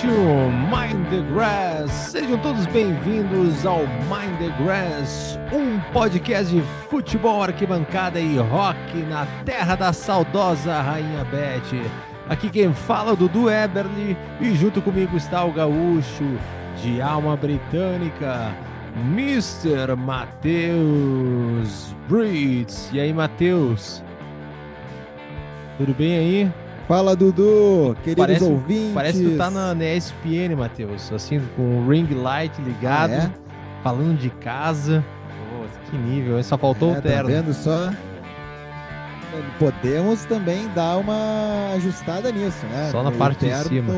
to Mind the Grass. Sejam todos bem-vindos ao Mind the Grass, um podcast de futebol, arquibancada e rock na terra da saudosa Rainha Beth. Aqui quem fala é o Dudu Eberly e junto comigo está o gaúcho de alma britânica, Mr. Matheus Brits. E aí, Matheus? Tudo bem aí? Fala, Dudu, queridos Parece- ouvintes. Parece que tu tá na, na ESPN, Matheus. Assim, com o ring light ligado, Ah, é? falando de casa. Nossa, que nível? Só faltou É, o terno. Tá vendo só? Podemos também dar uma ajustada nisso, né? Só na No parte de cima.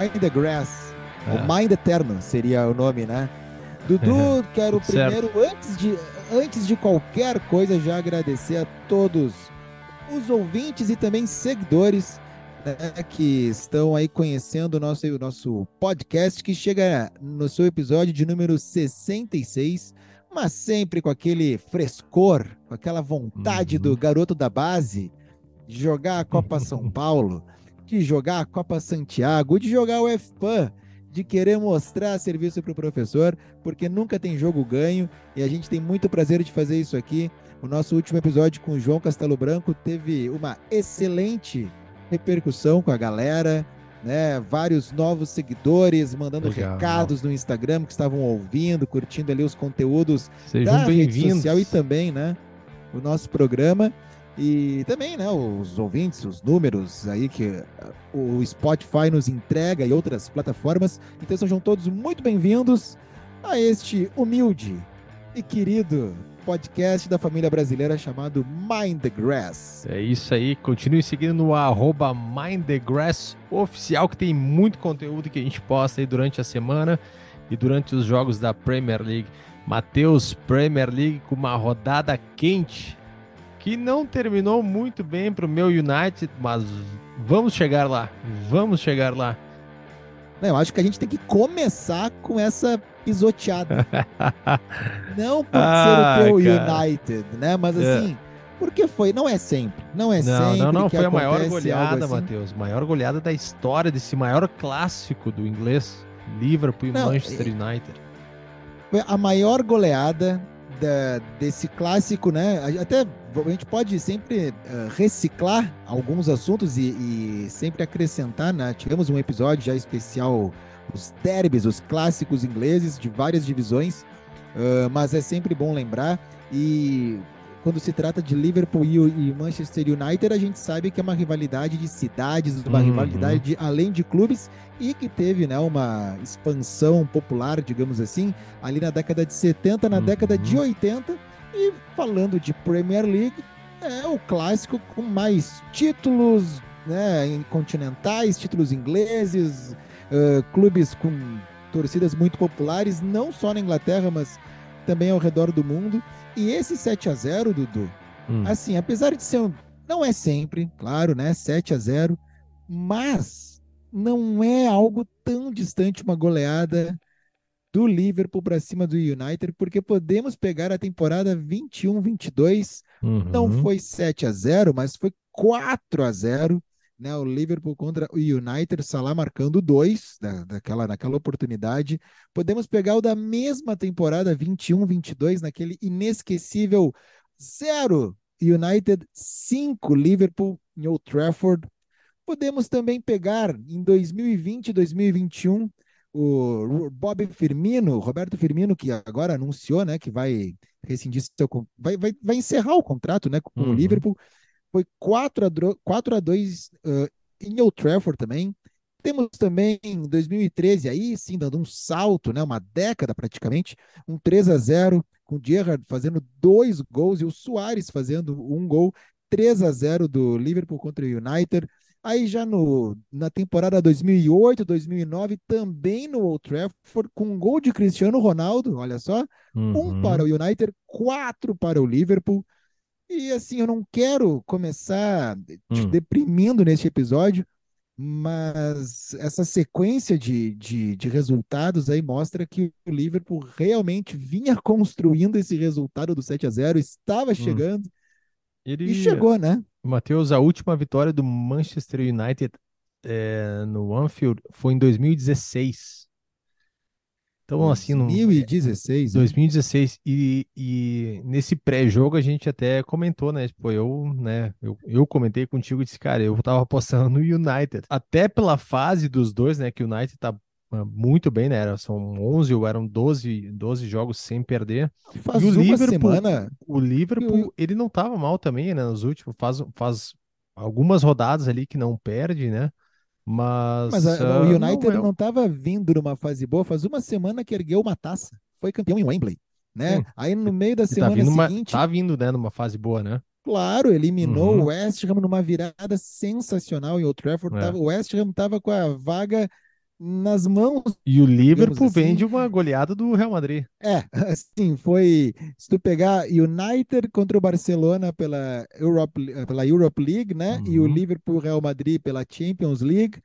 Mind the Grass. É. O Mind Eterno seria o nome, né? Dudu, quero certo. primeiro, antes de, antes de qualquer coisa, já agradecer a todos os ouvintes e também seguidores né, que estão aí conhecendo o nosso, o nosso podcast, que chega no seu episódio de número 66, mas sempre com aquele frescor, com aquela vontade Uhum. do garoto da base de jogar a Copa São Paulo, de jogar a Copa Santiago, de jogar o FPAN, de querer mostrar serviço para o professor, porque nunca tem jogo ganho e a gente tem muito prazer de fazer isso aqui. O nosso último episódio com o João Castelo Branco teve uma excelente repercussão com a galera, né? Vários novos seguidores mandando Legal. recados no Instagram que estavam ouvindo, curtindo ali os conteúdos Sejam da rede social e também, né, o nosso programa e também, né, os ouvintes, os números aí que o Spotify nos entrega e outras plataformas. Então sejam todos muito bem-vindos a este humilde e querido podcast da família brasileira chamado Mind the Grass. É isso aí, continue seguindo no arroba Mind the Grass oficial, que tem muito conteúdo que a gente posta aí durante a semana e durante os jogos da Premier League. Matheus, Premier League com uma rodada quente, que não terminou muito bem para o meu United, mas vamos chegar lá, vamos chegar lá. Eu acho que a gente tem que começar com essa pisoteada. Não por Ah, ser o teu cara. United, né? Mas É. assim, porque foi, não é sempre. Não é Não, sempre não, não, que foi a maior goleada, assim. Matheus. Maior goleada da história desse maior clássico do inglês. Liverpool e Não, Manchester United. Foi a maior goleada da- desse clássico, né? Até a gente pode sempre eh, reciclar alguns assuntos e, e sempre acrescentar, né? Tivemos um episódio já especial, os derbys, os clássicos ingleses de várias divisões, ah, mas é sempre bom lembrar. E quando se trata de Liverpool e, Manchester United, a gente sabe que é uma rivalidade de cidades, uma Uhum. rivalidade de- além de clubes e que teve né, uma expansão popular, digamos assim, ali na década de 70, na Uhum. década de 80. E falando de Premier League, é o clássico com mais títulos né, continentais, títulos ingleses, eh, clubes com torcidas muito populares, não só na Inglaterra, mas também ao redor do mundo. E esse 7 a 0 Dudu, Hum. assim, apesar de ser um, não é sempre, claro, né, 7 a 0, mas não é algo tão distante uma goleada do Liverpool para cima do United, porque podemos pegar a temporada 21-22, não Uhum. foi 7 a 0, mas foi 4 a 0, né, o Liverpool contra o United, Salah marcando dois da, daquela naquela oportunidade. Podemos pegar o da mesma temporada 21-22 naquele inesquecível 0 United 5 Liverpool em Old Trafford. Podemos também pegar em 2020 e 2021 o Bob Firmino, Roberto Firmino, que agora anunciou, né, que vai rescindir seu, vai, vai, vai encerrar o contrato, né, com o Uhum. Liverpool. Foi 4 a, dro- 4 a 2 uh, em Old Trafford também. Temos também em 2013, aí sim, dando um salto, né, uma década praticamente, um 3 a 0 com o Gerrard fazendo dois gols e o Soares fazendo um gol, 3 a 0 do Liverpool contra o United. Aí já no, na temporada 2008, 2009, também no Old Trafford, com um gol de Cristiano Ronaldo, olha só, um Uhum. para o United, quatro para o Liverpool. E assim, eu não quero começar te Hum. deprimindo neste episódio, mas essa sequência de, de, de resultados aí mostra que o Liverpool realmente vinha construindo esse resultado do 7 a 0 estava chegando Ele... e chegou, né? Matheus, a última vitória do Manchester United é, no Anfield foi em 2016. Então, assim, no, 2016. 2016. E, e nesse pré-jogo a gente até comentou, né? Tipo, eu, né? Eu, eu comentei contigo e disse, cara, eu tava apostando no United. Até pela fase dos dois, né? Que o United tá ah, muito bem, né? Era, são 11 ou eram 12, 12 jogos sem perder. Faz e o Liverpool, semana. o Liverpool, Eu- ele não tava mal também, né? Nos últimos, faz, faz algumas rodadas ali que não perde, né? Mas, Mas a- ah, o não United não estava vindo numa fase boa, faz uma semana que ergueu uma taça. Foi campeão em Wembley, né? Sim. Aí no meio da e tá semana vindo uma, seguinte, tá vindo, né, numa fase boa, né? claro, eliminou Uhum. o West Ham numa virada sensacional em Old Trafford. É. Tava- o West Ham estava com a vaga nas mãos. E o Liverpool assim. vem de uma goleada do Real Madrid. É, assim, foi. Se tu pegar United contra o Barcelona pela Europe, pela Europe League, né? E o Uhum. Liverpool Real Madrid pela Champions League.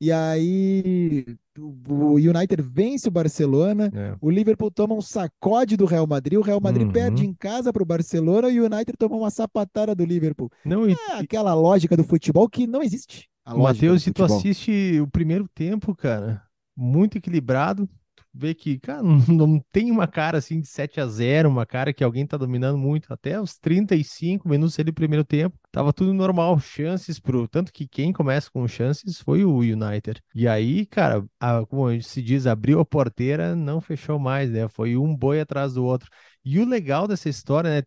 E aí o United vence o Barcelona. É. O Liverpool toma um sacode do Real Madrid, o Real Madrid Uhum. perde em casa para o Barcelona e o United toma uma sapatada do Liverpool. Não, e, É aquela lógica do futebol que não existe. A lógica Matheus, se tu assiste o primeiro tempo, cara, muito equilibrado, tu vê que, cara, não, não tem uma cara assim de 7 a 0 uma cara que alguém tá dominando muito. Até os 35 minutos ali do primeiro tempo, tava tudo normal, chances pro. Tanto que quem começa com chances foi o United. E aí, cara, a- como se diz, abriu a porteira, não fechou mais, né? Foi um boi atrás do outro. E o legal dessa história, né?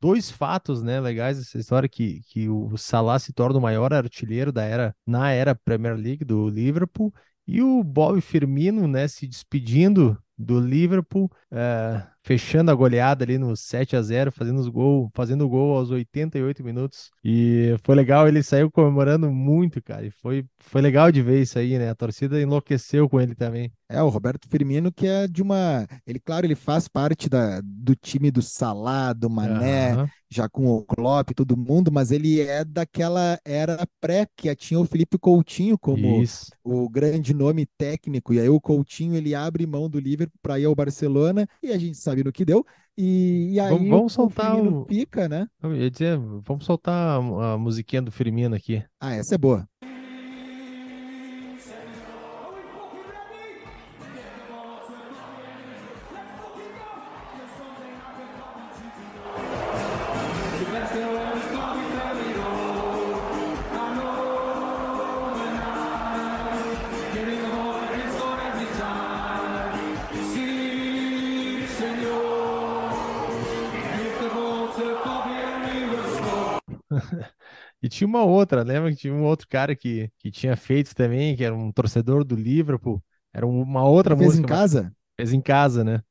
Dois fatos, né, legais dessa história que, que o Salah se torna o maior artilheiro da era na era Premier League do Liverpool e o Bob Firmino, né, se despedindo do Liverpool, eh, fechando a goleada ali no 7 a 0 fazendo os gol, fazendo o gol aos 88 minutos. E foi legal, ele saiu comemorando muito, cara. E foi, foi legal de ver isso aí, né? A torcida enlouqueceu com ele também. É, o Roberto Firmino, que é de uma. Ele, claro, ele faz parte da, do time do Salah, do Mané, Aham. já com o Klopp todo mundo, mas ele é daquela era pré que tinha o Felipe Coutinho como Isso. o grande nome técnico. E aí o Coutinho ele abre mão do Liverpool para ir ao Barcelona e a gente sabe no que deu. E, e aí Vamos- vamos o soltar Firmino o- fica, né? Eu ia dizer, vamos soltar a, a musiquinha do Firmino aqui. Ah, essa é boa. E tinha uma outra, lembra que tinha um outro cara que, que tinha feito também, que era um torcedor do Liverpool. Era uma outra Fez música, em mas casa? fez em casa, né?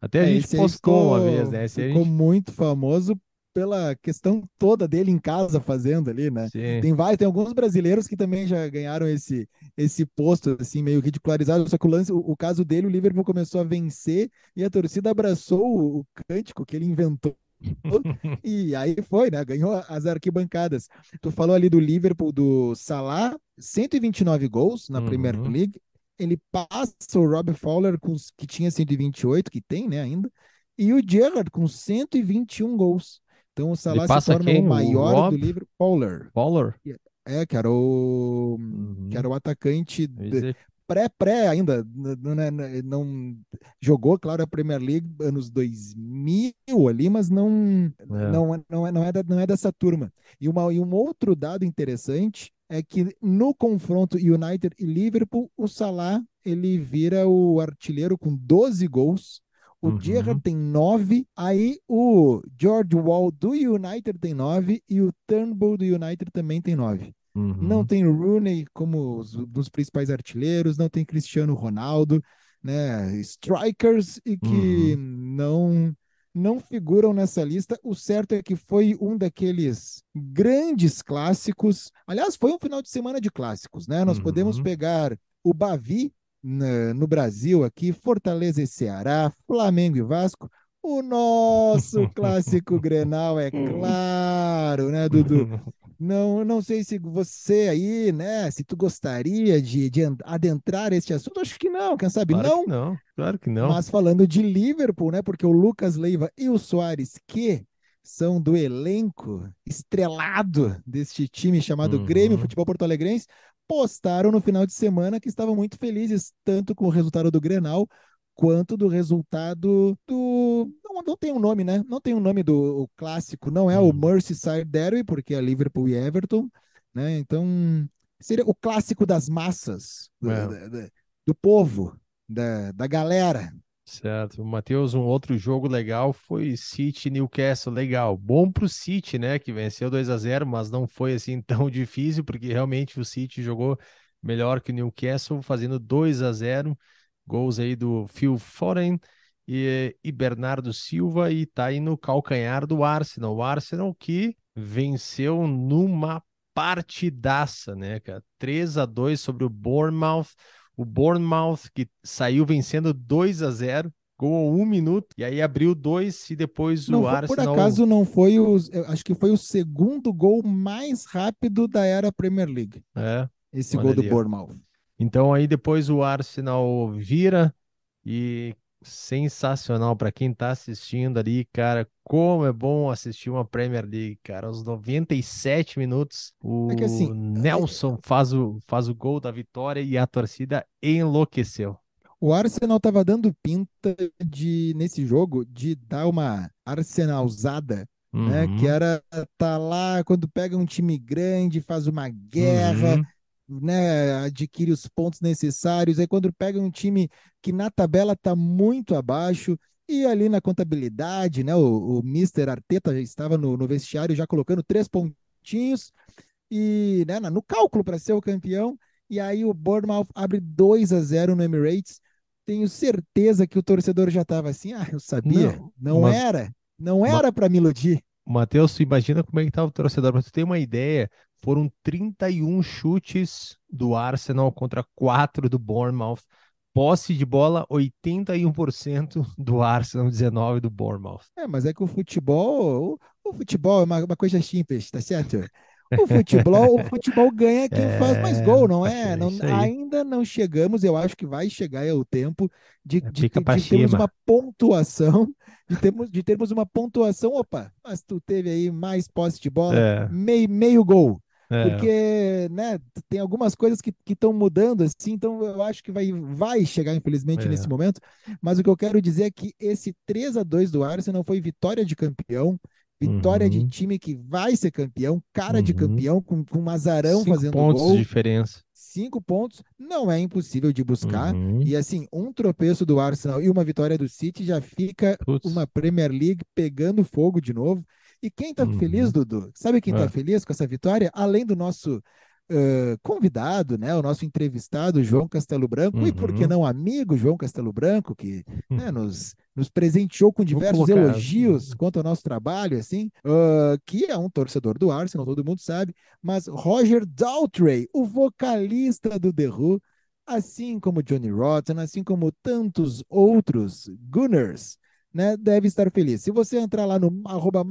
Até a É, gente postou uma ficou- vez, né? Esse Ficou gente... muito famoso pela questão toda dele em casa fazendo ali, né? Sim. Tem vários, tem alguns brasileiros que também já ganharam esse esse posto assim meio ridicularizado, só que o lance, o, o caso dele, o Liverpool começou a vencer e a torcida abraçou o, o cântico que ele inventou. e aí foi, né? Ganhou as arquibancadas. Tu falou ali do Liverpool do Salah, 129 gols na Premier Uhum. League. Ele passa o Rob Fowler com que tinha 128, que tem, né, ainda. E o Gerrard com 121 gols. Então o Salah se torna quem? o O maior Rob? do Liverpool. Fowler. Fowler? É, que era o, Uhum. que era o atacante de- pré-pré ainda. n- n- n- Não, jogou, claro, a Premier League anos 2000 ali, mas não, É. não, é- não, é, não, é da- não é dessa turma. E, uma, e um outro dado interessante é que no confronto United e Liverpool, o Salah ele vira o artilheiro com 12 gols. O Uhum. Gerrard tem 9, aí o George Wall do United tem 9 e o Turnbull do United também tem 9. Uhum. Não tem o Rooney como os, dos principais artilheiros, não tem Cristiano Ronaldo, né? Strikers e que não não figuram nessa lista. O certo é que foi um daqueles grandes clássicos. Aliás, foi um final de semana de clássicos, né? Nós podemos Uhum. pegar o Bavi na- no Brasil aqui, Fortaleza e Ceará, Flamengo e Vasco. O nosso clássico Grenal, é claro, né, Dudu? Não, não sei se você aí, né, se tu gostaria de, de adentrar este assunto, acho que não, quem sabe Claro não, que não, claro que não. mas falando de Liverpool, né, porque o Lucas Leiva e o Soares, que são do elenco estrelado deste time chamado Uhum. Grêmio Futebol Porto Alegrense, postaram no final de semana que estavam muito felizes, tanto com o resultado do Grenal, quanto do resultado do. Não, não tem um nome, né? Não tem um nome do clássico, não é o hum. Merseyside Derby, porque é Liverpool e Everton, né? Então, seria o clássico das massas, do, é. do, do povo, da, da galera. Certo. Matheus, um outro jogo legal foi City Newcastle, legal. Bom para o City, né, que venceu 2 a 0, mas não foi assim tão difícil, porque realmente o City jogou melhor que o Newcastle, fazendo 2 a 0. Gols aí do Phil Foden e, e Bernardo Silva e tá aí no calcanhar do Arsenal. O Arsenal que venceu numa partidaça, né, cara? 3 a 2 sobre o Bournemouth. O Bournemouth que saiu vencendo 2 a 0 gol um minuto, e aí abriu dois e depois não o Arsenal... Por acaso não foi o... acho que foi o segundo gol mais rápido da era Premier League. É. Esse gol do Bournemouth. Então aí depois o Arsenal vira e sensacional para quem está assistindo ali, cara. Como é bom assistir uma Premier League, cara. Aos 97 minutos, o é assim, Nelson faz o, faz o gol da vitória e a torcida enlouqueceu. O Arsenal estava dando pinta de nesse jogo de dar uma arsenalzada, uhum. né? Que uhum. era tá lá quando pega um time grande, faz uma guerra. Uhum né, adquire os pontos necessários. Aí quando pega um time que na tabela está muito abaixo, e ali na contabilidade, né, o, o Mr. Arteta já estava no, no vestiário já colocando três pontinhos e né, no cálculo para ser o campeão. E aí o Bournemouth abre 2 a 0 no Emirates. Tenho certeza que o torcedor já estava assim, ah, eu sabia, não, não mas... era, não era para me iludir. Matheus, imagina como é que tá o torcedor, para você ter uma ideia, foram 31 chutes do Arsenal contra 4 do Bournemouth. Posse de bola, 81% do Arsenal, 19% do Bournemouth. É, mas é que o futebol, o, o futebol é uma, uma coisa simples, tá certo? O futebol, o futebol ganha quem é, faz mais gol, não é? não, ainda não chegamos, eu acho que vai chegar é o tempo de, é, de, de, de termos uma pontuação, de termos, de termos uma pontuação, opa, mas tu teve aí mais posse de bola, é. meio, meio gol. É. Porque, né, tem algumas coisas que estão mudando, assim, então eu acho que vai, vai chegar, infelizmente, é. nesse momento. Mas o que eu quero dizer é que esse 3 a 2 do Arsenal foi vitória de campeão, vitória uhum. de time que vai ser campeão, cara uhum. de campeão, com, com um azarão Cinco fazendo pontos gol. de diferença. Cinco pontos não é impossível de buscar. Uhum. E assim, um tropeço do Arsenal e uma vitória do City já fica Putz. uma Premier League pegando fogo de novo. E quem está uhum. feliz, Dudu? Sabe quem está é. feliz com essa vitória? Além do nosso uh, convidado, né? O nosso entrevistado, João Castelo Branco, uhum. e por que uhum. não amigo João Castelo Branco, que né, nos, nos presenteou com diversos elogios quanto ao nosso trabalho, assim, uh, que é um torcedor do Arsenal, todo mundo sabe, mas Roger Daltrey, o vocalista do The Who, assim como Johnny Rotten, assim como tantos outros Gunners, né, deve estar feliz. Se você entrar lá no arroba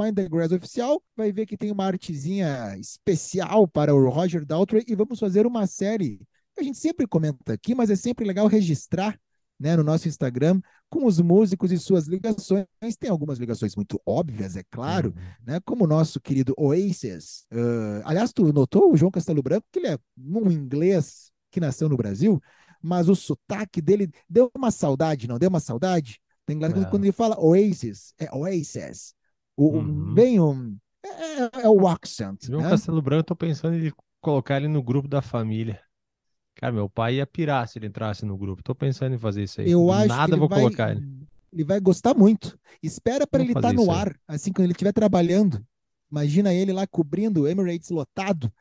oficial, vai ver que tem uma artezinha especial para o Roger Daltrey e vamos fazer uma série que a gente sempre comenta aqui, mas é sempre legal registrar né, no nosso Instagram com os músicos e suas ligações. Tem algumas ligações muito óbvias, é claro, uhum. né, como o nosso querido Oasis. Uh, aliás, tu notou o João Castelo Branco, que ele é um inglês que nasceu no Brasil, mas o sotaque dele deu uma saudade, não deu uma saudade? Inglês é. quando ele fala Oasis, é Oasis. O, uhum. Bem um. É, é, é, o accent. João né? Castelo Branco, eu tô pensando em colocar ele no grupo da família. Cara, meu pai ia pirar se ele entrasse no grupo. Tô pensando em fazer isso aí. Eu acho Nada vou vai, colocar ele. Ele vai gostar muito. Espera para ele estar tá no ar, assim, quando ele estiver trabalhando. Imagina ele lá cobrindo o Emirates lotado,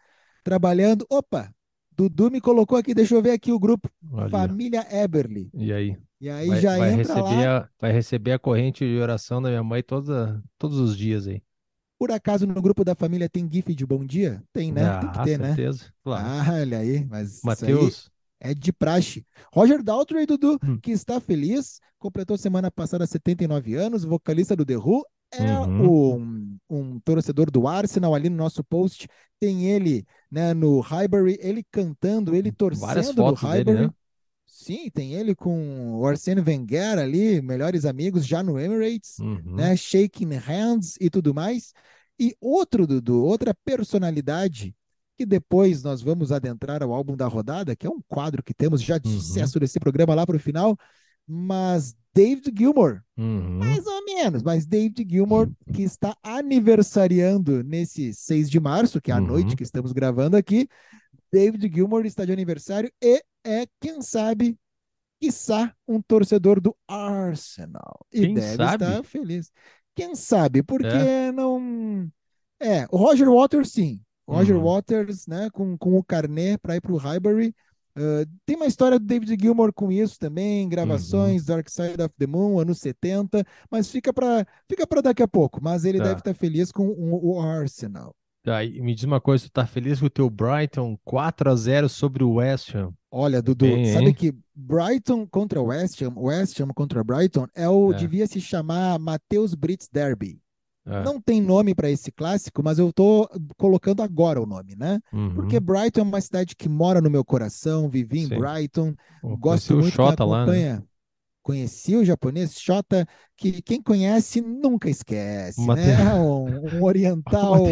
trabalhando. Opa, Dudu me colocou aqui, deixa eu ver aqui o grupo. Olha. Família Eberly. E aí? E aí vai, já vai entra receber lá. A, vai receber a corrente de oração da minha mãe toda, todos os dias aí. Por acaso no grupo da família tem GIF de bom dia? Tem, né? Ah, tem que ter, né? certeza. né? Claro. Ah, olha aí, mas Matheus. é de praxe. Roger Daltrey, Dudu, hum. que está feliz, completou semana passada 79 anos, vocalista do The Who, é uhum. um, um, torcedor do Arsenal ali no nosso post. Tem ele né, no Highbury, ele cantando, ele torcendo no Highbury. Dele, né? Sim, tem ele com o Arsene Wenger ali, melhores amigos já no Emirates, uhum. né? Shaking hands e tudo mais. E outro, Dudu, outra personalidade que depois nós vamos adentrar ao álbum da rodada, que é um quadro que temos já de uhum. sucesso desse programa lá para o final, mas David Gilmour, uhum. mais ou menos, mas David Gilmour, que está aniversariando nesse 6 de março, que é a uhum. noite que estamos gravando aqui, David Gilmour está de aniversário e é, quem sabe, quiçá, um torcedor do Arsenal. E quem deve sabe? estar feliz. Quem sabe? Porque é. não. É, o Roger Waters, sim. Roger uhum. Waters, né, com, com o carnet para ir para o Highbury. Uh, tem uma história do David Gilmour com isso também, gravações, uhum. Dark Side of the Moon, anos 70, mas fica para fica daqui a pouco. Mas ele tá. deve estar tá feliz com o, o Arsenal. Me diz uma coisa, tu tá feliz com o teu Brighton 4 a 0 sobre o West Ham? Olha, Dudu, Bem, sabe hein? que Brighton contra West Ham, West Ham contra Brighton, é o é. devia se chamar Matheus Brits Derby. É. Não tem nome para esse clássico, mas eu tô colocando agora o nome, né? Uhum. Porque Brighton é uma cidade que mora no meu coração, vivi em Sim. Brighton, Pô, gosto muito de acompanha. Lá, né? Conheci o japonês Shota, que quem conhece nunca esquece, né? Um, um oriental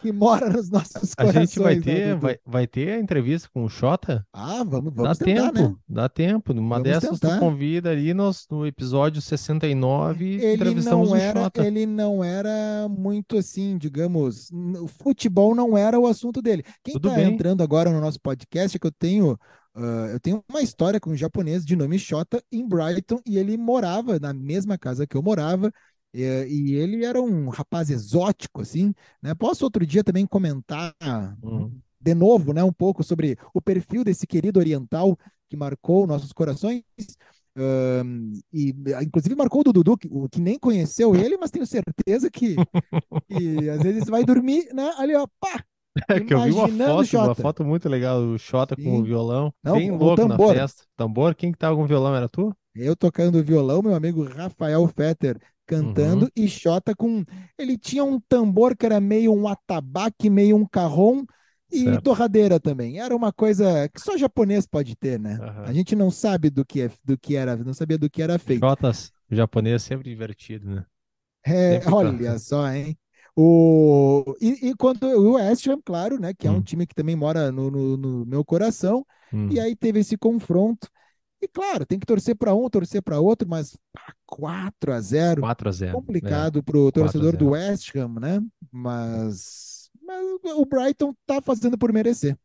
que mora nos nossos a, corações. A gente vai né, ter, né, vai, vai ter a entrevista com o Xota? Ah, vamos, vamos dá tentar, tempo, né? Dá tempo. Numa vamos dessas tentar. tu convida ali no, no episódio 69 ele entrevistamos não era, o Xota. Ele não era muito assim, digamos, o futebol não era o assunto dele. Quem está entrando agora no nosso podcast é que eu tenho Uh, eu tenho uma história com um japonês de nome Shota em Brighton e ele morava na mesma casa que eu morava e, e, ele era um rapaz exótico, assim, né? Posso outro dia também comentar uhum. de novo, né, um pouco sobre o perfil desse querido oriental que marcou nossos corações. e inclusive marcou o Dudu, que, que nem conheceu ele, mas tenho certeza que, que às vezes vai dormir, né? Ali, ó, pá! É que eu vi uma foto, uma foto muito legal, o Xota com o violão, Não, bem louco na festa. Tambor, quem que tava com o violão? Era tu? Eu tocando violão, meu amigo Rafael Fetter cantando uhum. e Xota com. Ele tinha um tambor que era meio um atabaque, meio um carrom e certo. torradeira também. Era uma coisa que só japonês pode ter, né? Uhum. A gente não sabe do que, é, do que era, não sabia do que era feito. Xotas, japonês sempre divertido, né? É, olha só, hein? O, e, e quanto o West Ham, claro, né? Que é um hum. time que também mora no, no, no meu coração. Hum. E aí teve esse confronto. E claro, tem que torcer para um, torcer para outro, mas 4 a 0 4 a 0 Complicado é. para o torcedor do West Ham, né? Mas, mas o Brighton tá fazendo por merecer.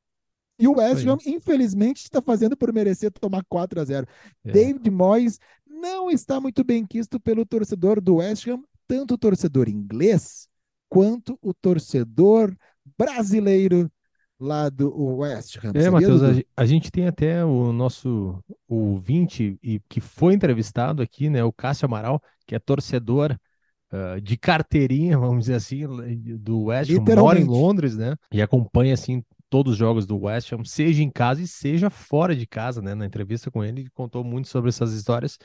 E o West Ham, infelizmente, está fazendo por merecer tomar 4 a 0 é. David Moyes não está muito bem quisto pelo torcedor do West Ham, tanto o torcedor inglês quanto o torcedor brasileiro lá do West Ham. É, Matheus, a, a, gente tem até o nosso ouvinte e que foi entrevistado aqui, né, o Cássio Amaral, que é torcedor uh, de carteirinha, vamos dizer assim, do West Ham, mora em Londres, né, e acompanha, assim, todos os jogos do West Ham, seja em casa e seja fora de casa, né, na entrevista com ele, ele contou muito sobre essas histórias,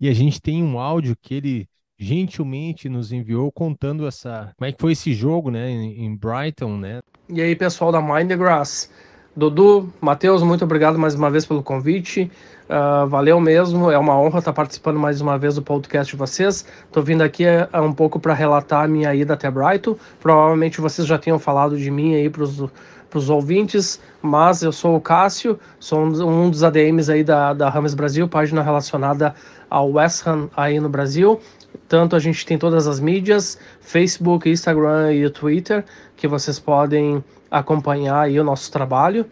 e a gente tem um áudio que ele gentilmente nos enviou contando essa como é que foi esse jogo, né, em Brighton, né? E aí, pessoal da Mind the Grass. Dudu, Matheus, muito obrigado mais uma vez pelo convite. Uh, valeu mesmo, é uma honra estar participando mais uma vez do podcast de vocês. Estou vindo aqui uh, um pouco para relatar a minha ida até Brighton. Provavelmente vocês já tinham falado de mim aí para os ouvintes, mas eu sou o Cássio, sou um, um dos ADMs aí da, da Rames Brasil, página relacionada ao West Ham aí no Brasil. Tanto a gente tem todas as mídias, Facebook, Instagram e Twitter, que vocês podem acompanhar aí o nosso trabalho.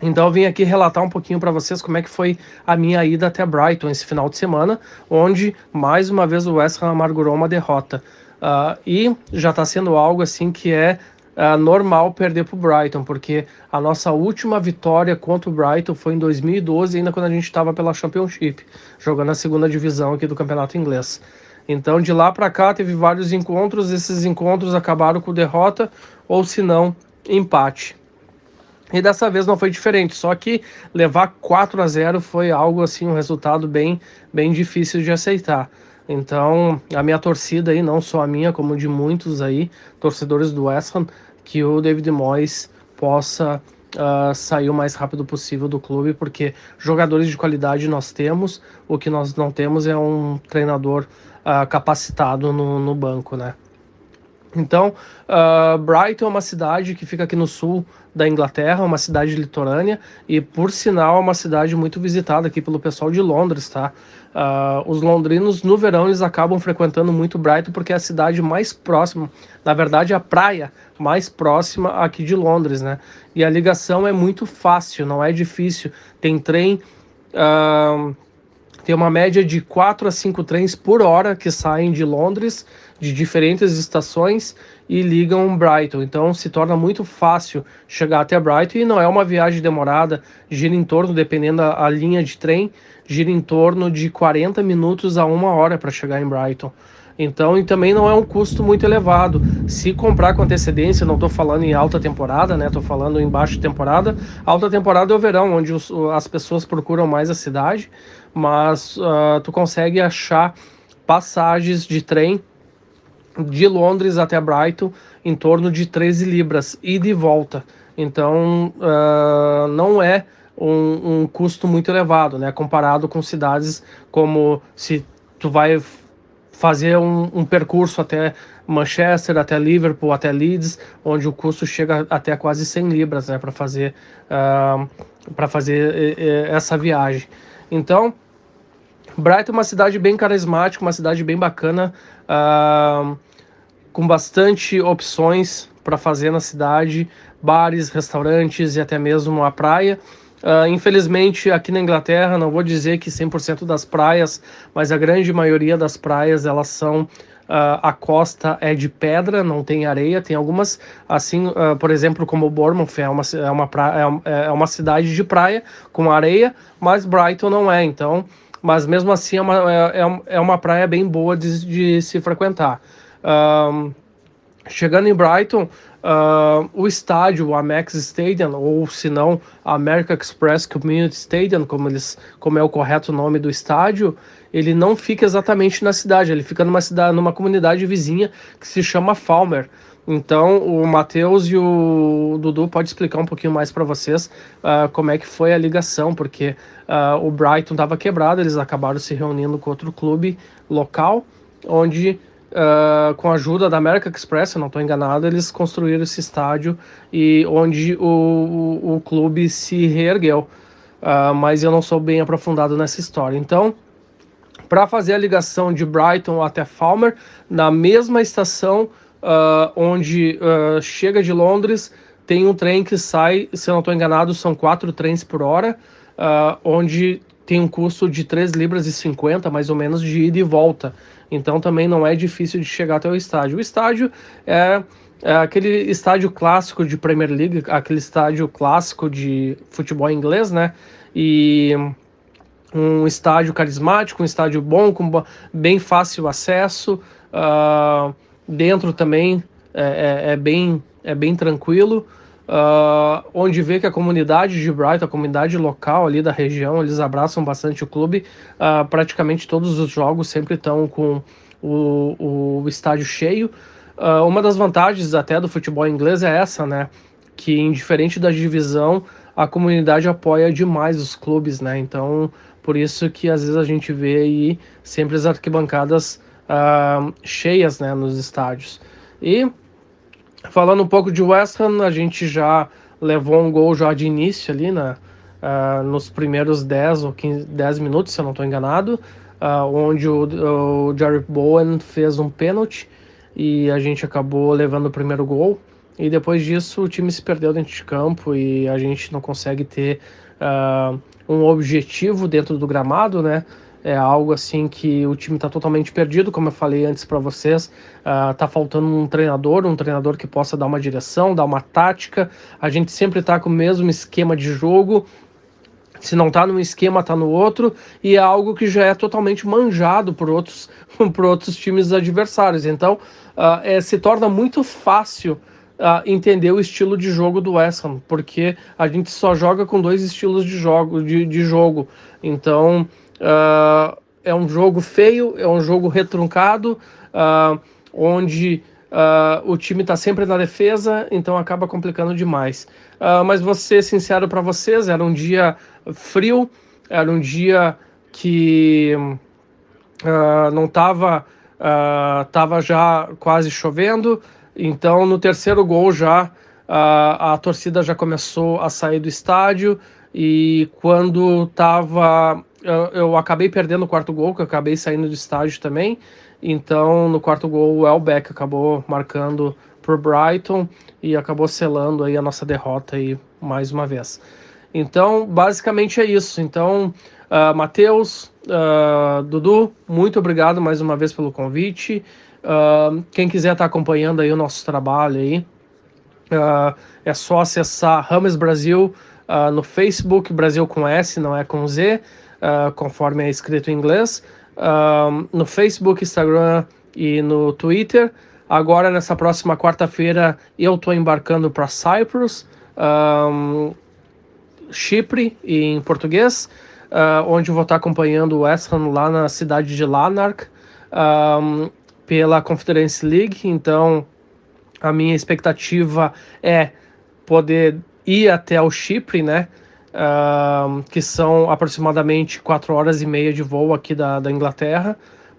Então eu vim aqui relatar um pouquinho para vocês como é que foi a minha ida até Brighton esse final de semana, onde mais uma vez o West Ham amargurou uma derrota. Uh, e já está sendo algo assim que é uh, normal perder para o Brighton, porque a nossa última vitória contra o Brighton foi em 2012, ainda quando a gente estava pela Championship, jogando a segunda divisão aqui do Campeonato Inglês. Então, de lá para cá, teve vários encontros, esses encontros acabaram com derrota, ou se não, empate. E dessa vez não foi diferente, só que levar 4 a 0 foi algo assim, um resultado bem, bem difícil de aceitar. Então, a minha torcida aí, não só a minha, como de muitos aí, torcedores do West Ham, que o David Moyes possa uh, sair o mais rápido possível do clube, porque jogadores de qualidade nós temos, o que nós não temos é um treinador uh, capacitado no, no banco, né? Então, uh, Brighton é uma cidade que fica aqui no sul da Inglaterra, uma cidade litorânea e, por sinal, é uma cidade muito visitada aqui pelo pessoal de Londres, tá? Uh, os londrinos, no verão, eles acabam frequentando muito Brighton porque é a cidade mais próxima, na verdade, a praia mais próxima aqui de Londres, né? E a ligação é muito fácil, não é difícil. Tem trem. Uh, tem uma média de 4 a 5 trens por hora que saem de Londres, de diferentes estações e ligam Brighton. Então se torna muito fácil chegar até Brighton e não é uma viagem demorada, gira em torno, dependendo da linha de trem, gira em torno de 40 minutos a uma hora para chegar em Brighton. Então, e também não é um custo muito elevado. Se comprar com antecedência, não estou falando em alta temporada, né? Estou falando em baixa temporada. Alta temporada é o verão, onde os, as pessoas procuram mais a cidade, mas uh, tu consegue achar passagens de trem de Londres até Brighton em torno de 13 libras e de volta. Então, uh, não é um, um, custo muito elevado, né? Comparado com cidades como se tu vai fazer um, um, percurso até Manchester, até Liverpool, até Leeds, onde o custo chega até quase 100 libras né, para fazer, uh, fazer essa viagem. Então, Brighton é uma cidade bem carismática, uma cidade bem bacana, uh, com bastante opções para fazer na cidade, bares, restaurantes e até mesmo a praia. Uh, infelizmente, aqui na Inglaterra, não vou dizer que 100% das praias, mas a grande maioria das praias elas são Uh, a costa é de pedra, não tem areia. Tem algumas, assim, uh, por exemplo, como Bournemouth é uma, é, uma praia, é, é uma cidade de praia com areia, mas Brighton não é. Então, mas mesmo assim é uma, é, é, é uma praia bem boa de, de se frequentar. Uh, chegando em Brighton, Uh, o estádio, o Amex Stadium, ou se não, America Express Community Stadium, como, eles, como é o correto nome do estádio, ele não fica exatamente na cidade, ele fica numa cidade, numa comunidade vizinha que se chama Falmer. Então, o Matheus e o Dudu pode explicar um pouquinho mais para vocês uh, como é que foi a ligação, porque uh, o Brighton estava quebrado, eles acabaram se reunindo com outro clube local, onde Uh, com a ajuda da American Express, se não estou enganado, eles construíram esse estádio e onde o, o, o clube se reergueu. Uh, mas eu não sou bem aprofundado nessa história. Então, para fazer a ligação de Brighton até Falmer, na mesma estação uh, onde chega de Londres, tem um trem que sai, se eu não estou enganado, são quatro trens por hora, onde tem um custo de 3 libras e 50, mais ou menos, de ida e volta então também não é difícil de chegar até o estádio. O estádio é, é aquele estádio clássico de Premier League, aquele estádio clássico de futebol inglês, né? E um estádio carismático, um estádio bom, com bem fácil acesso. Uh, dentro também é, é, é, bem, é bem tranquilo uh, onde vê que a comunidade de Brighton, a comunidade local ali da região, eles abraçam bastante o clube. Uh, praticamente todos os jogos sempre estão com o, o estádio cheio. Uh, uma das vantagens até do futebol inglês é essa, né? Que indiferente da divisão, a comunidade apoia demais os clubes, né? Então, por isso que às vezes a gente vê aí sempre as arquibancadas uh, cheias, né, nos estádios. E Falando um pouco de West Ham, a gente já levou um gol já de início ali na, uh, nos primeiros 10 ou 15, 10 minutos, se eu não estou enganado, uh, onde o, o Jerry Bowen fez um pênalti e a gente acabou levando o primeiro gol. E depois disso o time se perdeu dentro de campo e a gente não consegue ter uh, um objetivo dentro do gramado, né? É algo assim que o time está totalmente perdido, como eu falei antes para vocês. Uh, tá faltando um treinador, um treinador que possa dar uma direção, dar uma tática. A gente sempre está com o mesmo esquema de jogo. Se não está num esquema, está no outro, e é algo que já é totalmente manjado por outros, por outros times adversários. Então, uh, é, se torna muito fácil Uh, entender o estilo de jogo do West Ham, porque a gente só joga com dois estilos de jogo. De, de jogo. Então, Uh, é um jogo feio, é um jogo retruncado, uh, onde uh, o time está sempre na defesa, então acaba complicando demais. mas vou ser sincero para vocês, era um dia frio, era um dia que não estava tava já quase chovendo Então, no terceiro gol já a torcida já começou a sair do estádio e quando tava eu, eu, acabei perdendo o quarto gol, que eu acabei saindo do estádio também. Então, no quarto gol, o Elbeck acabou marcando por Brighton e acabou selando aí a nossa derrota aí mais uma vez. Então, basicamente é isso. Então, uh, Matheus, uh, Dudu, muito obrigado mais uma vez pelo convite. Uh, quem quiser estar tá acompanhando aí o nosso trabalho aí, Uh, é só acessar Rames Brasil uh, no Facebook, Brasil com S, não é com Z, uh, conforme é escrito em inglês. no Facebook, Instagram e no Twitter. Agora, nessa próxima quarta-feira, eu estou embarcando para Cyprus, um, Chipre, em português, onde vou estar acompanhando o Ham lá na cidade de Lanark, um, pela Conference League. Então, a minha expectativa é poder ir até o Chipre, né? Uh, que são aproximadamente quatro horas e meia de voo aqui da, da Inglaterra,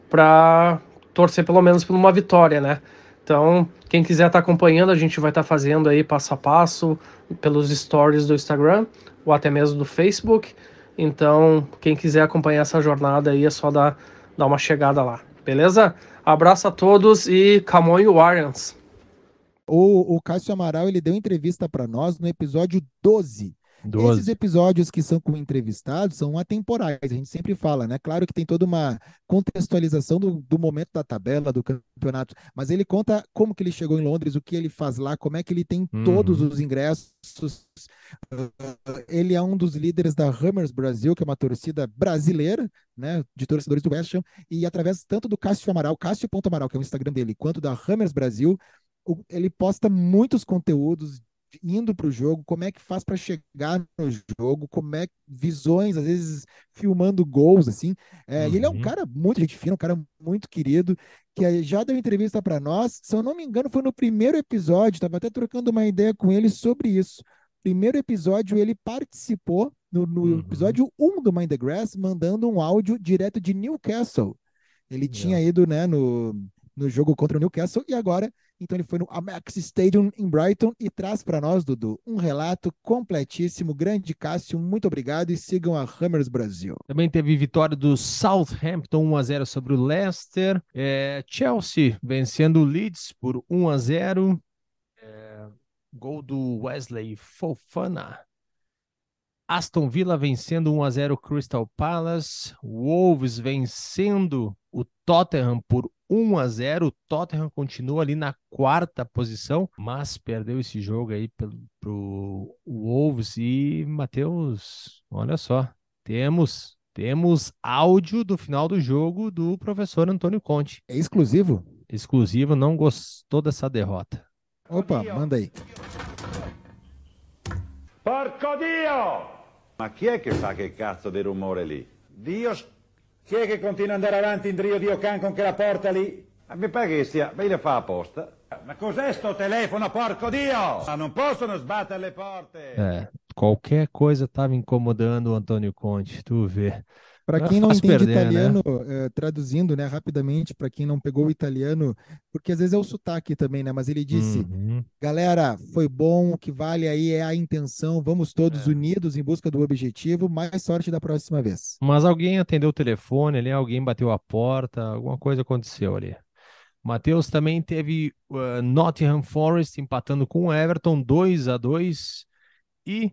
para torcer pelo menos por uma vitória, né? Então, quem quiser estar tá acompanhando, a gente vai estar tá fazendo aí passo a passo pelos stories do Instagram ou até mesmo do Facebook. Então, quem quiser acompanhar essa jornada aí é só dar, dar uma chegada lá, beleza? Abraço a todos e come on, Warriors! O, o Cássio Amaral ele deu entrevista para nós no episódio 12. 12. Esses episódios que são com entrevistados são atemporais, a gente sempre fala, né? Claro que tem toda uma contextualização do, do, momento da tabela, do campeonato, mas ele conta como que ele chegou em Londres, o que ele faz lá, como é que ele tem uhum. todos os ingressos. Uh, ele é um dos líderes da Hammers Brasil, que é uma torcida brasileira, né? De torcedores do West Ham, e através tanto do Cássio Amaral, Cássio.amaral, que é o Instagram dele, quanto da Hammers Brasil, ele posta muitos conteúdos indo para o jogo, como é que faz para chegar no jogo, como é visões, às vezes filmando gols, assim. É, uhum. Ele é um uhum. cara muito gente fina, um cara muito querido, que já deu entrevista para nós. Se eu não me engano, foi no primeiro episódio, estava até trocando uma ideia com ele sobre isso. Primeiro episódio, ele participou no, no uhum. episódio 1 do Mind the Grass, mandando um áudio direto de Newcastle. Ele yeah. tinha ido né, no, no jogo contra o Newcastle e agora então ele foi no Amex Stadium em Brighton e traz para nós, Dudu, um relato completíssimo. Grande Cássio, muito obrigado e sigam a Hammers Brasil. Também teve vitória do Southampton 1 a 0 sobre o Leicester. É, Chelsea vencendo o Leeds por 1 a 0. É, gol do Wesley Fofana. Aston Villa vencendo 1 a 0 Crystal Palace. Wolves vencendo o Tottenham por 1 a 0. O Tottenham continua ali na quarta posição, mas perdeu esse jogo aí pro, pro Wolves e Matheus, olha só, temos temos áudio do final do jogo do professor Antônio Conte. É exclusivo? Exclusivo, não gostou dessa derrota. Opa, manda aí. Porco Dio! Ma chi è che fa che cazzo di rumore lì? Dio chi è che continua ad andare avanti in Rio Dio Can con quella porta lì? A mi pare che sia, ma le fa apposta. Ma cos'è sto telefono, porco Dio? Ma non possono sbattere le porte. É, qualquer coisa estava incomodando o Antônio Conte, tu vê. Para quem não entende perder, né? italiano, né? traduzindo, né, rapidamente, para quem não pegou o italiano, porque às vezes é o sotaque também, né? Mas ele disse: uhum. galera, foi bom, o que vale aí é a intenção, vamos todos é. unidos em busca do objetivo, mais sorte da próxima vez. Mas alguém atendeu o telefone ali, alguém bateu a porta, alguma coisa aconteceu ali. Matheus também teve uh, Nottingham Forest empatando com o Everton 2 a 2 e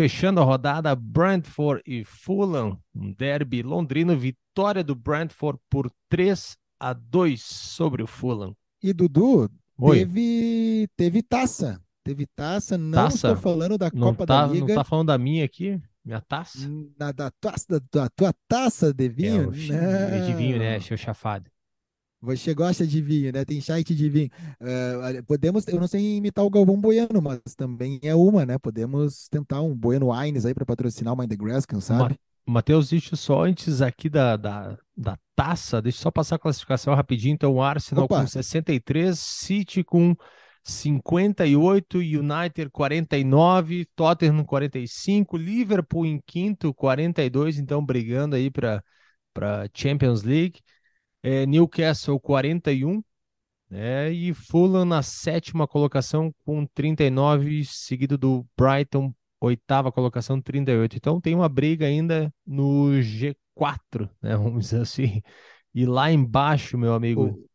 Fechando a rodada, Brentford e Fulham, um derby londrino, vitória do Brentford por 3 a 2 sobre o Fulham. E Dudu, teve, teve taça. Teve taça, não taça? estou falando da não Copa tá, da Liga. Não tá falando da minha aqui? Minha taça? Na, da, taça, da, da tua taça de vinho? É, o, de vinho, né? Seu chafado. Você gosta de vinho, né? Tem site de vinho. Uh, podemos, eu não sei imitar o Galvão Bueno, mas também é uma, né? Podemos tentar um Bueno Wines aí para patrocinar o Mind the Grass, quem sabe? Matheus, deixa só antes aqui da, da, da taça, deixa eu só passar a classificação rapidinho. Então, Arsenal Opa. com 63, City com 58, United 49, Tottenham 45, Liverpool em quinto, 42, então brigando aí para Champions League é, Newcastle 41, É, e Fulham na sétima colocação com 39, seguido do Brighton, oitava colocação, 38. Então tem uma briga ainda no G4, né? Vamos dizer assim. E lá embaixo, meu amigo, O-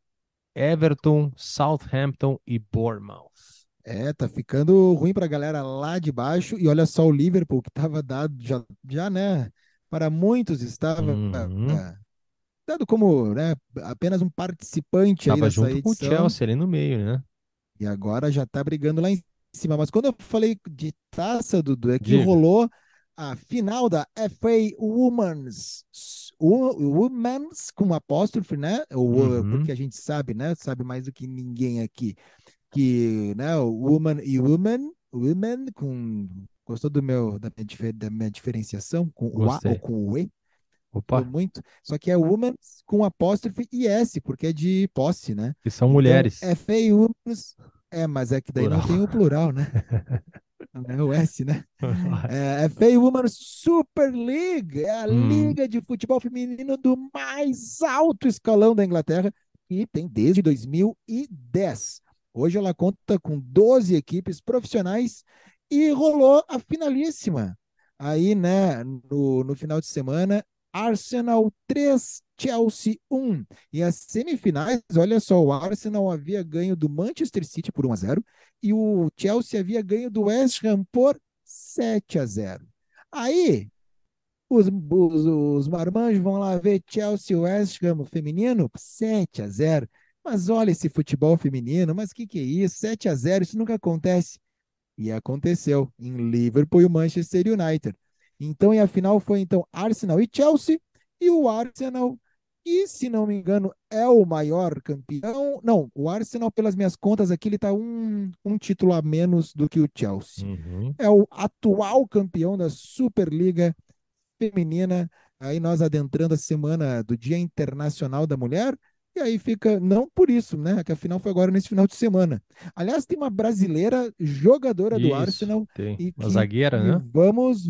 Everton, Southampton e Bournemouth. É, tá ficando ruim pra galera lá de baixo. E olha só o Liverpool, que estava dado já, já, né? Para muitos estava Uhum. ah, dado como, né, apenas um participante aí Tava dessa junto com o edição. Chelsea ali no meio, né? E agora já tá brigando lá em cima. Mas quando eu falei de taça, Dudu, é que Diga. rolou a final da FA Women's, Wo- Women's com apóstrofe, né? Uhum. Porque a gente sabe, né? Sabe mais do que ninguém aqui. Que, né? Woman e Woman, Women com. Gostou do meu, da minha, da minha diferenciação? Com o A ou com o E? Opa, muito. Só que é Woman com apóstrofe e S, porque é de posse, né? que são Então, mulheres. FA Women's. É, mas é que daí não Plural. tem o plural, né? É o S, né? É, FA Women's Super League é a Hum. liga de futebol feminino do mais alto escalão da Inglaterra e tem desde 2010. Hoje ela conta com 12 equipes profissionais e rolou a finalíssima. Aí, né, no, no final de semana, Arsenal 3, Chelsea 1. E as semifinais, olha só, o Arsenal havia ganho do Manchester City por 1 a 0 e o Chelsea havia ganho do West Ham por 7 a 0. Aí, os, os, os marmanjos vão lá ver Chelsea West Ham feminino, 7 a 0. Mas olha esse futebol feminino, mas que, que é isso? 7 a 0, isso nunca acontece. E aconteceu em Liverpool e Manchester United. Então, e a final foi então Arsenal e Chelsea, e o Arsenal, que se não me engano é o maior campeão. Não, o Arsenal, pelas minhas contas aqui, ele está um, um título a menos do que o Chelsea Uhum. é o atual campeão da Superliga Feminina. Aí nós adentrando a semana do Dia Internacional da Mulher. E aí fica, não por isso, né? Que a final foi agora nesse final de semana. Aliás, tem uma brasileira jogadora do Isso, Arsenal tem. e Uma que- zagueira, e né? vamos,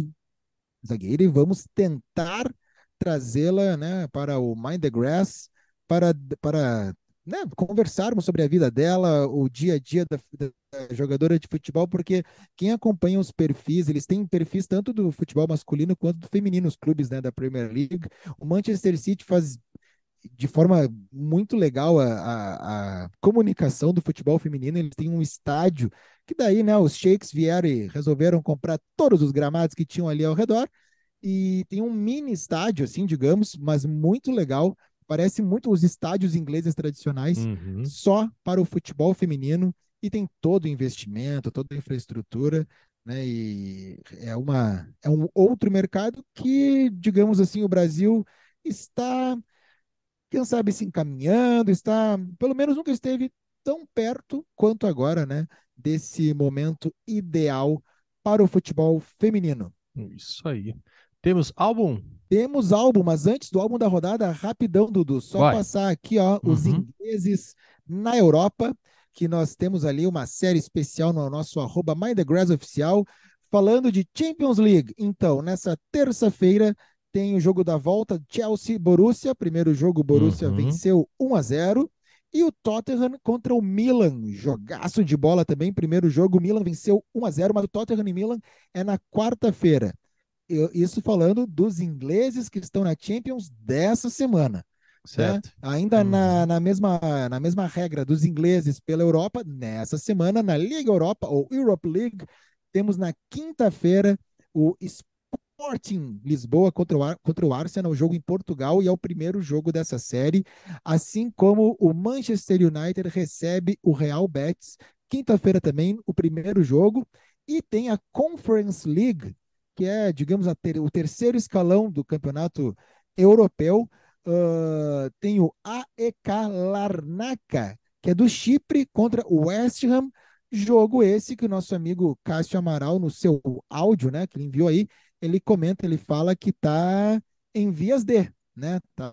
zagueira, e vamos tentar trazê-la, né, para o Mind the Grass, para, para né, conversarmos sobre a vida dela, o dia a dia da, da jogadora de futebol, porque quem acompanha os perfis, eles têm perfis tanto do futebol masculino quanto do feminino, os clubes, né, da Premier League. O Manchester City faz de forma muito legal a, a, a comunicação do futebol feminino. Eles têm um estádio que daí, né, os sheiks vieram e resolveram comprar todos os gramados que tinham ali ao redor e tem um mini estádio, assim, digamos, mas muito legal. Parece muito os estádios ingleses tradicionais, Uhum. só para o futebol feminino e tem todo o investimento, toda a infraestrutura, né? E é uma é um outro mercado que, digamos assim, o Brasil está, quem sabe, se encaminhando, está, pelo menos nunca esteve tão perto quanto agora, né? Desse momento ideal para o futebol feminino. Isso aí. Temos álbum? Temos álbum, mas antes do álbum da rodada, rapidão, Dudu, só Vai. passar aqui, ó, os Uhum. ingleses na Europa, que nós temos ali uma série especial no nosso arroba Mind the Grass oficial, falando de Champions League. Então, nessa terça-feira tem o jogo da volta Chelsea-Borussia, primeiro jogo Borussia Uhum. venceu 1 a 0 e o Tottenham contra o Milan, jogaço de bola também, primeiro jogo, o Milan venceu 1 a 0 mas o Tottenham e Milan é na quarta-feira. Isso falando dos ingleses que estão na Champions dessa semana. né? Certo. Ainda Uhum. na, na, mesma, na mesma regra dos ingleses pela Europa, nessa semana, na Liga Europa, ou Europe League, temos na quinta-feira o Sporting Lisboa contra o, contra o Arsenal, jogo em Portugal, e é o primeiro jogo dessa série, assim como o Manchester United recebe o Real Betis, quinta-feira também, o primeiro jogo, e tem a Conference League, que é, digamos, ter- o terceiro escalão do campeonato europeu, Uh, tem o AEK Larnaca, que é do Chipre contra o West Ham. Jogo esse que o nosso amigo Cássio Amaral, no seu áudio, né, que ele enviou aí, ele comenta, ele fala que tá em vias de, né? Tá,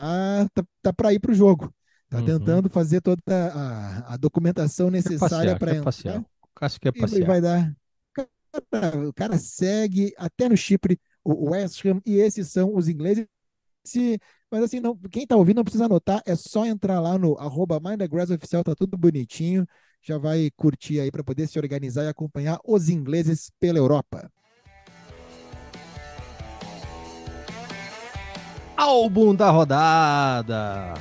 tá, tá para ir para o jogo. Tá Uhum. tentando fazer toda a, a documentação necessária para entrar. passear. O Cássio quer passear. vai dar. Cara, o cara segue até no Chipre, o West Ham, e esses são os ingleses. Se Mas assim, não, quem tá ouvindo não precisa anotar, é só entrar lá no arroba Oficial, tá tudo bonitinho. Já vai curtir aí para poder se organizar e acompanhar os ingleses pela Europa. Álbum da rodada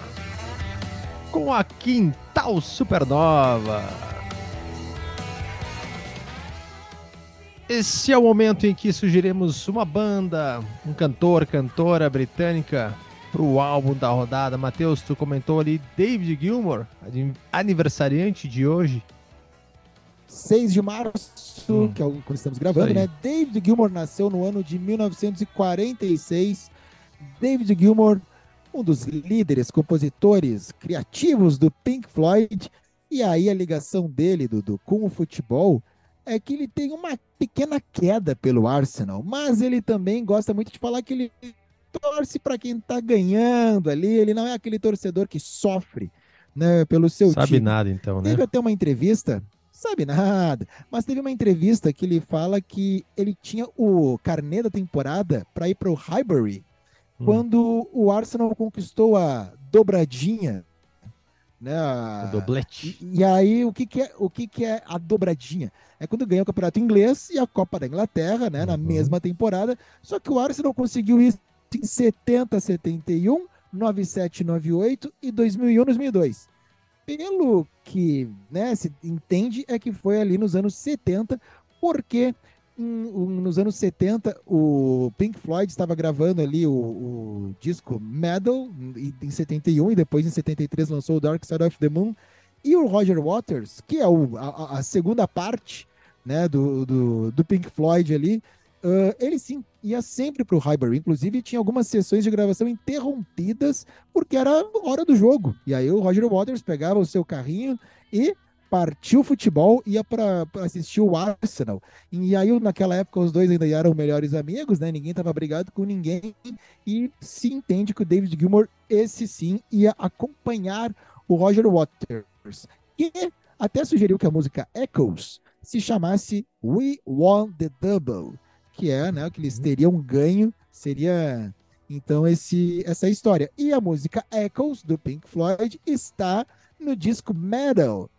com a Quintal Supernova. Esse é o momento em que sugerimos uma banda, um cantor, cantora britânica para o álbum da rodada. Matheus, tu comentou ali David Gilmour, aniversariante de hoje. 6 de março, hum. que é o que estamos gravando, né? David Gilmour nasceu no ano de 1946. David Gilmour, um dos líderes, compositores criativos do Pink Floyd. E aí a ligação dele, Dudu, com o futebol é que ele tem uma pequena queda pelo Arsenal, mas ele também gosta muito de falar que ele torce para quem está ganhando ali, ele não é aquele torcedor que sofre né, pelo seu sabe time. Sabe nada então, né? Teve até uma entrevista, sabe nada, mas teve uma entrevista que ele fala que ele tinha o carnê da temporada para ir para o Highbury hum. quando o Arsenal conquistou a dobradinha né? A... O doblete. E, e, aí, o que, que, é, o que, que é a dobradinha? É quando ganha o Campeonato Inglês e a Copa da Inglaterra, né? Uhum. Na mesma temporada. Só que o Arsenal conseguiu isso em 70, 71, 97, 98 e 2001, 2002. Pelo que né, se entende, é que foi ali nos anos 70, porque nos anos 70, o Pink Floyd estava gravando ali o, o disco Metal em 71 e depois em 73 lançou o Dark Side of the Moon. E o Roger Waters, que é o, a, a, segunda parte né, do, do, do Pink Floyd ali, uh, ele sim ia sempre para o Highbury. Inclusive, tinha algumas sessões de gravação interrompidas porque era hora do jogo. E aí o Roger Waters pegava o seu carrinho e partiu o futebol, ia para assistir o Arsenal. E aí, naquela época, os dois ainda eram melhores amigos, né? Ninguém estava brigado com ninguém. E se entende que o David Gilmour, esse sim, ia acompanhar o Roger Waters. E até sugeriu que a música Echoes se chamasse We Won the Double, que é, né, que eles uhum. teriam ganho, seria então esse essa história. E a música Echoes do Pink Floyd está no disco Metal,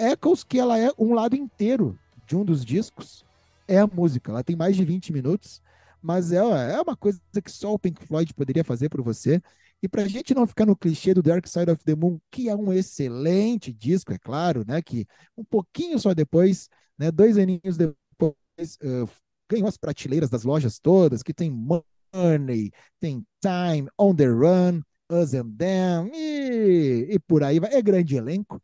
Echoes, que ela é um lado inteiro de um dos discos, é a música. Ela tem mais de 20 minutos, mas é, é uma coisa que só o Pink Floyd poderia fazer por você. E para a gente não ficar no clichê do Dark Side of the Moon, que é um excelente disco, é claro, né? Que um pouquinho só depois, né? Dois aninhos depois, uh, ganhou as prateleiras das lojas todas, que tem Money, tem Time, On the Run, Us and Them, e, e por aí vai. É grande elenco.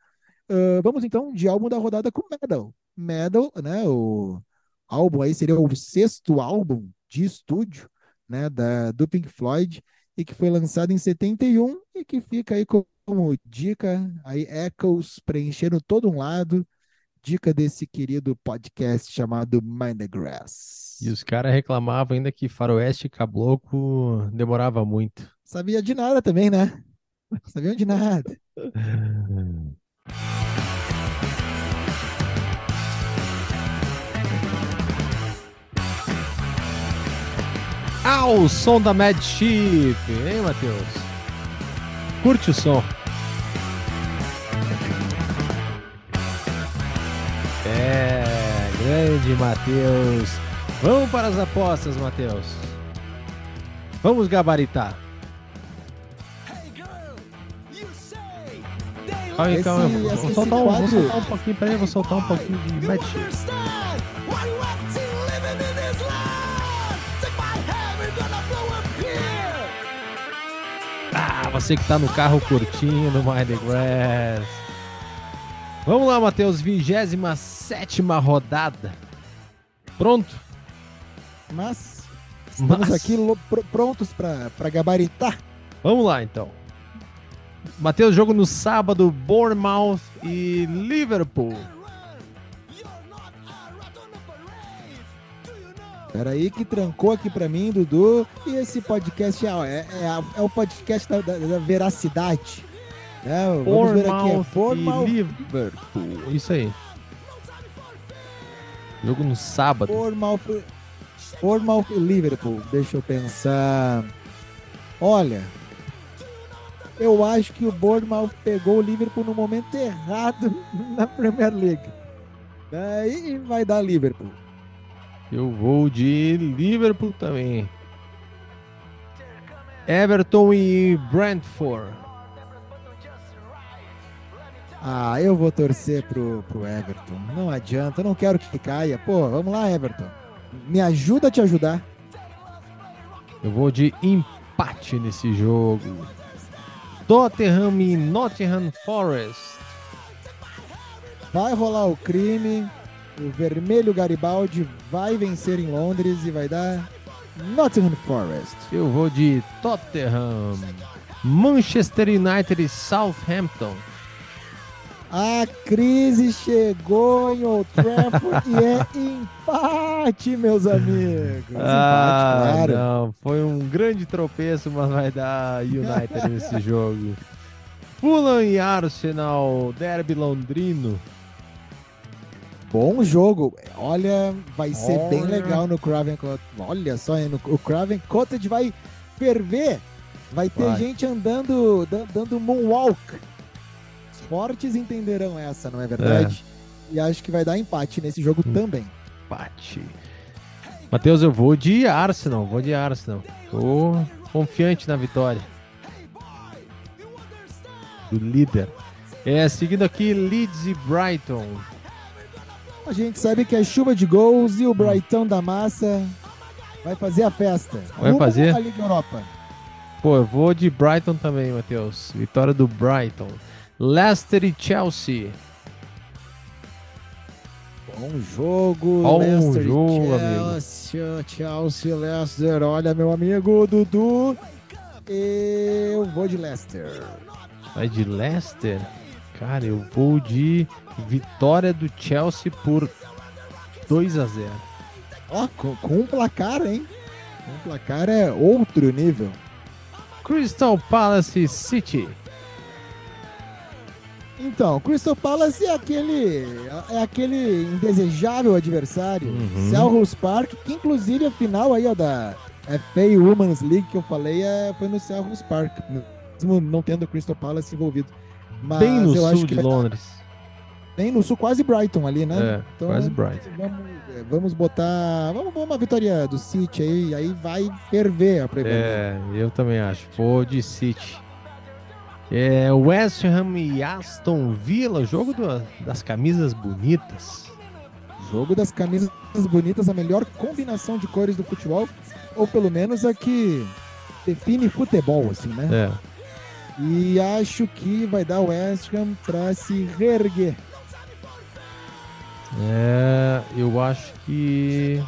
Uh, vamos então de álbum da rodada com Medal. Medal, né? O álbum aí seria o sexto álbum de estúdio, né? Da, do Pink Floyd e que foi lançado em 71 e que fica aí como dica aí Echoes preenchendo todo um lado. Dica desse querido podcast chamado Mind the Grass. E os caras reclamavam ainda que Faroeste Cabloco demorava muito. Sabia de nada também, né? Sabiam de nada. Ah, o som da Mad Chip, hein, Matheus? Curte o som. É, grande Matheus. Vamos para as apostas, Matheus. Vamos gabaritar. Calma aí, calma aí. Vou, soltar um, vou soltar um pouquinho, peraí, vou soltar um pouquinho de match. Ah, você que tá no carro curtindo My The Grass. Vamos lá, Matheus, 27 rodada. Pronto? Mas estamos Mas... aqui pr prontos para gabaritar. Vamos lá, então. Matheus, jogo no sábado, Bournemouth e Liverpool. Peraí que trancou aqui para mim, Dudu. E esse podcast é, é, é, é o podcast da, da, da veracidade. É, vamos ver aqui. É Bournemouth e Liverpool. Isso aí. Jogo no sábado. Bournemouth, Bournemouth e Liverpool. Deixa eu pensar. Olha, eu acho que o Bournemouth pegou o Liverpool no momento errado na Premier League. Daí vai dar Liverpool. Eu vou de Liverpool também. Everton e Brentford. Ah, eu vou torcer pro, pro Everton. Não adianta, eu não quero que caia. Pô, vamos lá, Everton. Me ajuda a te ajudar. Eu vou de empate nesse jogo. Tottenham e Nottingham Forest. Vai rolar o crime. O vermelho Garibaldi vai vencer em Londres e vai dar Nottingham Forest. Eu vou de Tottenham. Manchester United e Southampton. A crise chegou em Old Trafford e é empate, meus amigos. Ah, empate, claro. não. Foi um grande tropeço, mas vai dar United nesse jogo. Fulham e Arsenal, derby londrino. Bom jogo. Olha, vai ser bem Olha. legal no Craven Cottage. Olha só, hein, o Craven Cottage vai ferver. Vai ter Vai. gente andando, dan- dando moonwalk. Fortes entenderão essa, não é verdade? E acho que vai dar empate nesse jogo Hum. também. Empate. Matheus, eu vou de Arsenal. Vou de Arsenal. Tô confiante na vitória. Do líder. É, seguindo aqui, Leeds e Brighton. A gente sabe que é chuva de gols e o Brighton da massa vai fazer a festa. Vai Rumo fazer? Liga Europa. Pô, eu vou de Brighton também, Matheus. Vitória do Brighton. Leicester e Chelsea. Bom jogo, Bom Leicester jogo, Chelsea, Chelsea, Leicester. Olha, meu amigo Dudu, eu vou de Leicester. Vai de Leicester? Cara, eu vou de vitória do Chelsea por 2 a 0 Ó, com, com um placar, hein? Com um placar é outro nível. Crystal Palace City. Então, Crystal Palace é aquele, é aquele indesejável adversário. Uhum. Selhurst Park, que inclusive a final aí ó, da FA Women's League que eu falei é, foi no Selhurst Park, mesmo não tendo Crystal Palace envolvido. Mas Bem no sul que de dar- Londres. bem no sul, quase Brighton ali, né? É, quase Brighton. Vamos, é, vamos botar, vamos, vamos uma vitória do City aí, aí vai ferver a Premier League. É, eu também acho. Vou de City. É, West Ham e Aston Villa, jogo do- das camisas bonitas. Jogo das camisas bonitas, a melhor combinação de cores do futebol, ou pelo menos a que define futebol, assim, né? É. E acho que vai dar o West Ham pra se reerguer. É, eu acho que.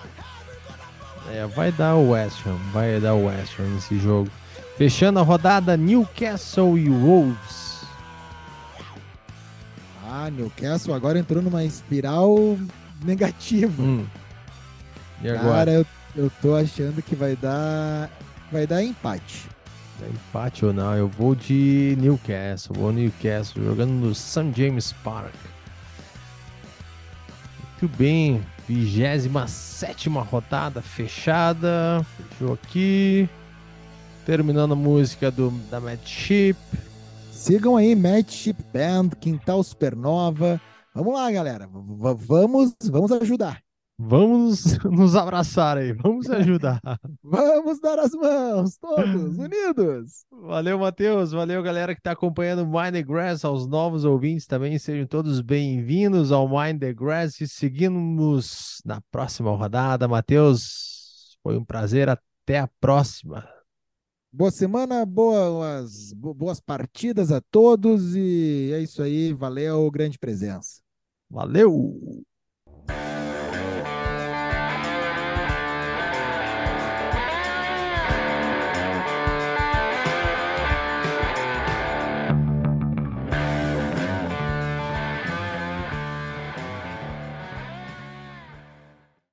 É, vai dar o West Ham. Vai dar o West Ham nesse jogo. Fechando a rodada, Newcastle e Wolves. Ah, Newcastle agora entrou numa espiral negativa. Hum. E agora? Cara, eu, eu tô achando que vai dar. Vai dar empate. É empate ou não? Eu vou de Newcastle. Vou Newcastle jogando no St. James Park. Muito bem. 27 rodada fechada. Fechou aqui. Terminando a música do, da Matchship. Sigam aí Matchship Band, Quintal Supernova. Vamos lá, galera. V- vamos, vamos ajudar. Vamos nos abraçar aí. Vamos ajudar. Vamos dar as mãos, todos unidos. Valeu, Matheus. Valeu, galera que está acompanhando o Mind the Grass. Aos novos ouvintes também, sejam todos bem-vindos ao Mind the Grass e seguimos na próxima rodada. Matheus, foi um prazer. Até a próxima. Boa semana, boas, bo- boas partidas a todos e é isso aí. Valeu, grande presença. Valeu!